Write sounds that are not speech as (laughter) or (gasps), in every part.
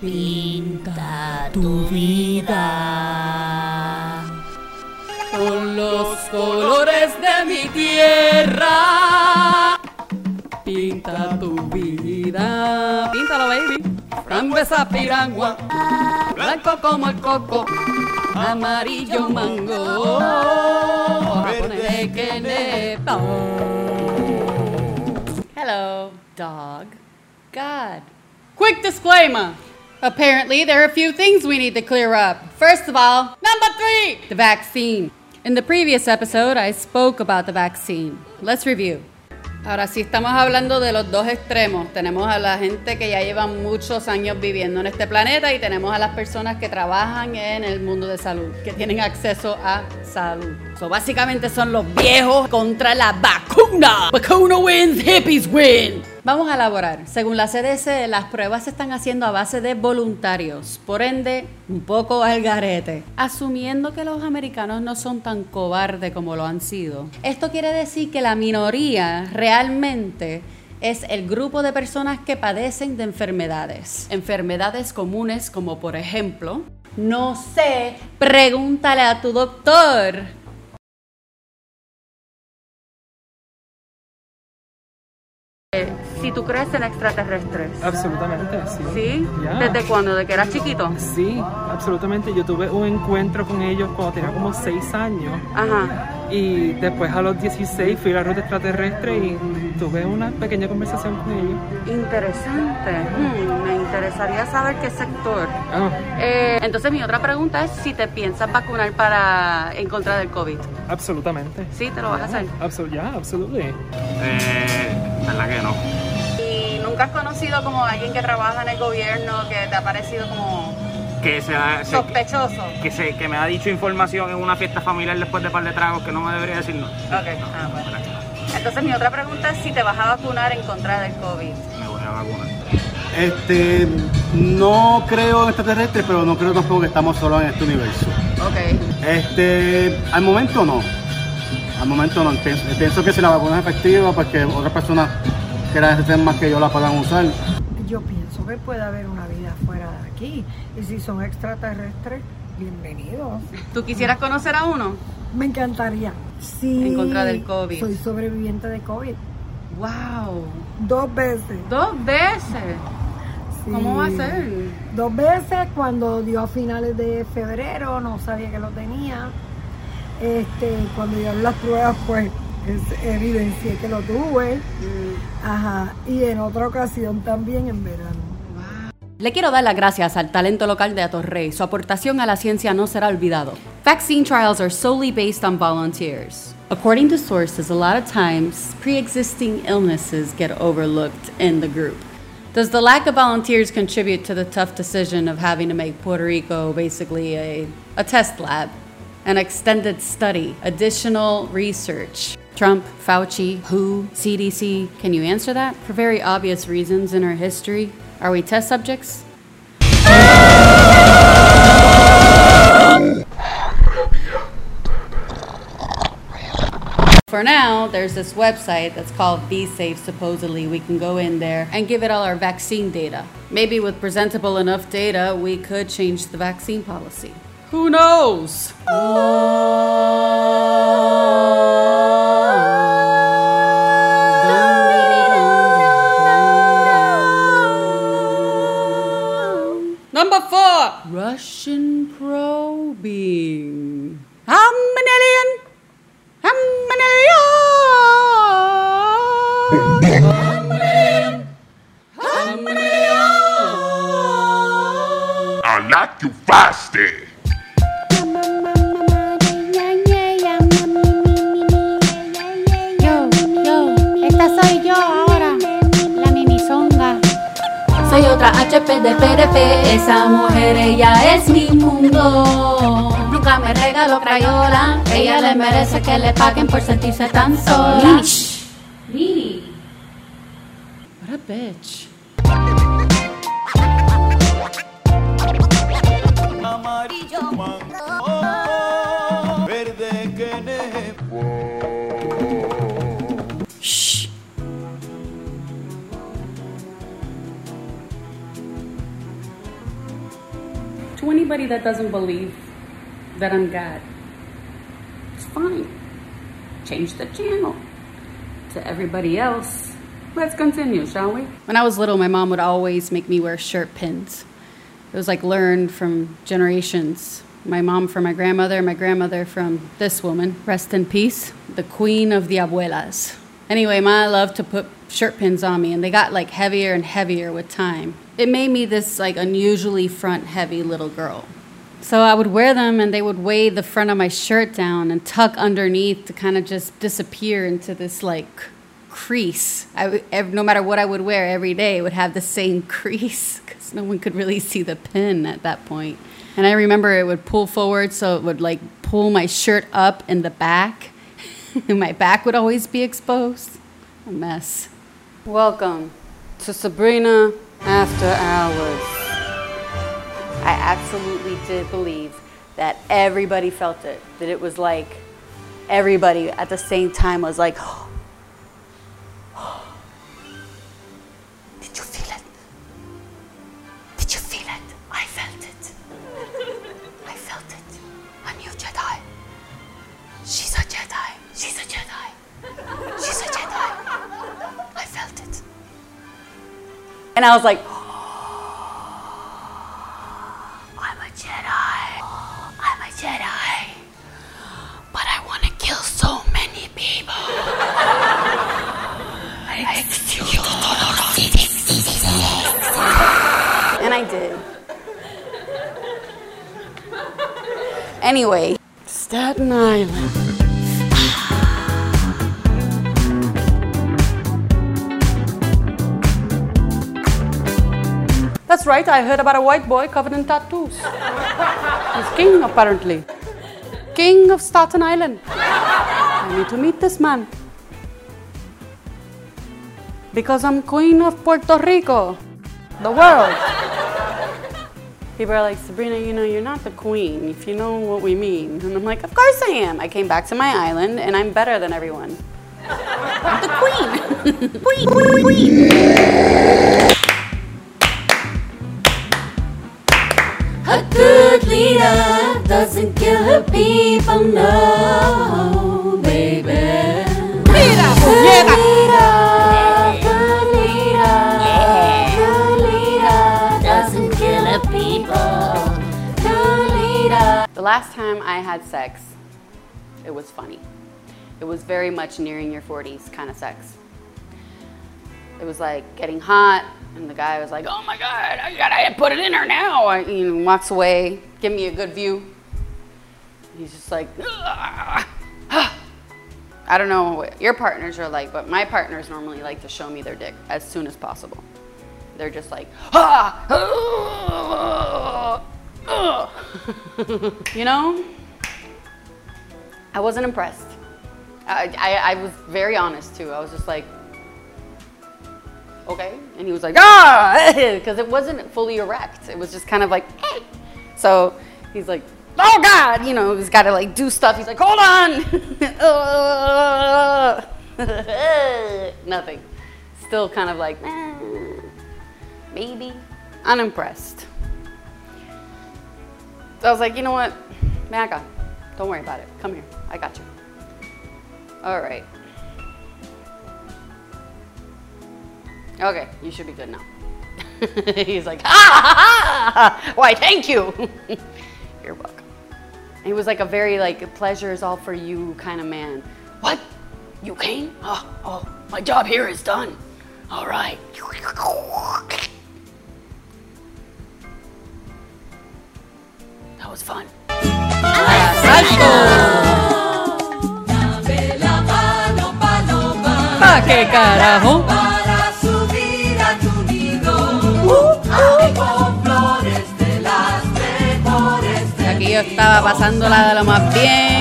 Pinta tu vida con los colores de mi tierra. Pinta tu vida. Píntalo, baby. Frambuesa piragua, blanco como el coco, amarillo mango, verde que. Hello, dog. God. Quick disclaimer. Apparently, there are a few things we need to clear up. First of all, number three, the vaccine. In the previous episode, I spoke about the vaccine. Let's review. Ahora sí estamos hablando de los dos extremos. Tenemos a la gente que ya lleva muchos años viviendo en este planeta y tenemos a las personas que trabajan en el mundo de salud, que tienen acceso a salud. So, básicamente son los viejos contra la vacuna. Vacuna wins, hippies win. Vamos a elaborar. Según la CDC, las pruebas se están haciendo a base de voluntarios, por ende, un poco al garete. Asumiendo que los americanos no son tan cobardes como lo han sido. Esto quiere decir que la minoría realmente es el grupo de personas que padecen de enfermedades. Enfermedades comunes como por ejemplo, no sé, pregúntale a tu doctor. Si tú crees en extraterrestres. Absolutamente, sí. ¿Desde cuándo? ¿De que eras chiquito? Sí, absolutamente. Yo tuve un encuentro con ellos cuando tenía como 6 años. Ajá. Y después a los 16 fui a la ruta extraterrestre y tuve una pequeña conversación con ellos. Interesante. Hmm, me interesaría saber qué sector. Ah, Eh, entonces mi otra pregunta es si te piensas vacunar para en contra del COVID. absolutamente. Sí, te lo vas a hacer. Absol ya, absolutely. Eh, verdad que no. ¿Y nunca has conocido como alguien que trabaja en el gobierno que te ha parecido como Que, se ha- se- sospechoso? que, se, que me ha dicho información en una fiesta familiar después de par de tragos que no me debería decir no. Ok, ah, bueno. Entonces mi otra pregunta es si te vas a vacunar en contra del COVID. Me voy a vacunar. Este, no creo en extraterrestres, pero no creo tampoco que estamos solos en este universo. Ok. Este, al momento no. Al momento no. Pienso, pienso que si la vacuna es efectiva, pues que otras personas que la necesiten más que yo la puedan usar. Yo pienso que puede haber una vida fuera de aquí. Y si son extraterrestres, bienvenidos. ¿Tú quisieras conocer a uno? Me encantaría. Sí. En contra del COVID. Soy sobreviviente de COVID. Wow. Dos veces. Dos veces. Sí. ¿Cómo va a ser? Dos veces cuando dio a finales de febrero, no sabía que lo tenía. Este, cuando dieron las pruebas, pues es- evidencié que lo tuve. Mm. Ajá. Y en otra ocasión también en verano. Le quiero dar las gracias al talento local de Atorrey. Su aportación a la ciencia no será olvidado. Vaccine trials are solely based on volunteers. According to sources, a lot of times pre-existing illnesses get overlooked in the group. Does the lack of volunteers contribute to the tough decision of having to make Puerto Rico basically a, a test lab? An extended study, additional research. Trump, Fauci, WHO, CDC. Can you answer that? For very obvious reasons in our history. Are we test subjects? For now, there's this website that's called V-safe, supposedly. We can go in there and give it all our vaccine data. Maybe with presentable enough data, we could change the vaccine policy. Who knows? Alien? How many alien? How many alien? I like you fasty. Esa mujer ella es mi mundo. Nunca me regaló crayola, ella le merece que le paguen por sentirse tan sola. Lili. What a bitch. Anybody that doesn't believe that I'm God, it's fine. Change the channel. To everybody else, let's continue, shall we? When I was little, my mom would always make me wear shirt pins. It was like learned from generations. My mom from my grandmother, my grandmother from this woman, rest in peace, the queen of the abuelas. Anyway, ma loved to put shirt pins on me, and they got like heavier and heavier with time. It made me this like unusually front heavy little girl. So I would wear them, and they would weigh the front of my shirt down and tuck underneath to kind of just disappear into this like crease. I no matter what I would wear every day, it would have the same (laughs) crease because no one could really see the pin at that point. And I remember it would pull forward, so it would like pull my shirt up in the back, (laughs) and my back would always be exposed. A mess. Welcome to Sabrina After Hours. I absolutely did believe that everybody felt it. That it was like everybody at the same time was like, (gasps) oh, And I was like, I'm a Jedi. I'm a Jedi. But I want to kill so many people. And I did. Anyway, Staten Island. Right, I heard about a white boy covered in tattoos. He's king, apparently. King of Staten Island. I need to meet this man. Because I'm queen of Puerto Rico, the world. People are like, Sabrina, you know, you're not the queen, if you know what we mean. And I'm like, of course I am. I came back to my island and I'm better than everyone. I'm (laughs) the (laughs) queen. queen, queen, queen. A good leader doesn't kill her people, no, baby. Mira, puñeta. Good leader, good leader doesn't kill her people. Good leader. The last time I had sex, it was funny. It was very much nearing your 40s kind of sex. It was like getting hot, and the guy was like, "Oh my God, I gotta put it in her now." I, you walks away, give me a good view. He's just like. (sighs) I don't know what your partners are like, but my partners normally like to show me their dick as soon as possible. They're just like, ah, ah, ah." you know. I wasn't impressed. I, I, I was very honest too. I was just like, okay. And he was like, ah, (laughs) because it wasn't fully erect. It was just kind of like, hey. So he's like, oh God, you know, he's got to like do stuff. He's like, hold on. (laughs) Nothing. Still kind of like, eh, maybe. Unimpressed. So I was like, you know what? Maga, don't worry about it. Come here. I got you. All right. Okay, you should be good now. (laughs) He's like, ha ha ha! ha. Why, thank you. (laughs) You're welcome. He was like a very like pleasure is all for you kind of man. What? You came? Oh, oh, my job here is done. All right. That was fun. ¿Pa qué carajo? Pasándola de lo más bien.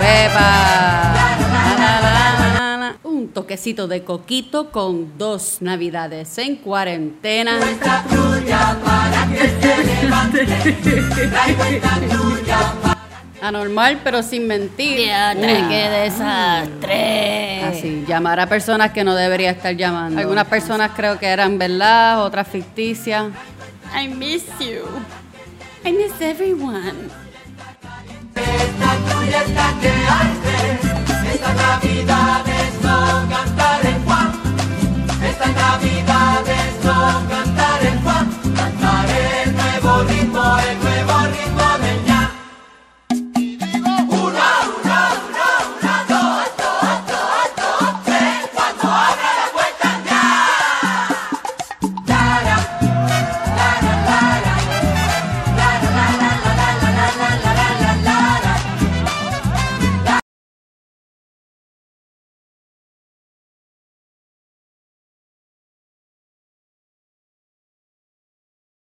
¡Epa! La, la, la, la, la. Un toquecito de coquito con dos navidades en cuarentena. Anormal, pero sin mentir. Qué desastre. Así, llamar a personas que no debería estar llamando. Algunas personas creo que eran verdad, otras ficticias. I miss you. I miss everyone espectacular la que hay.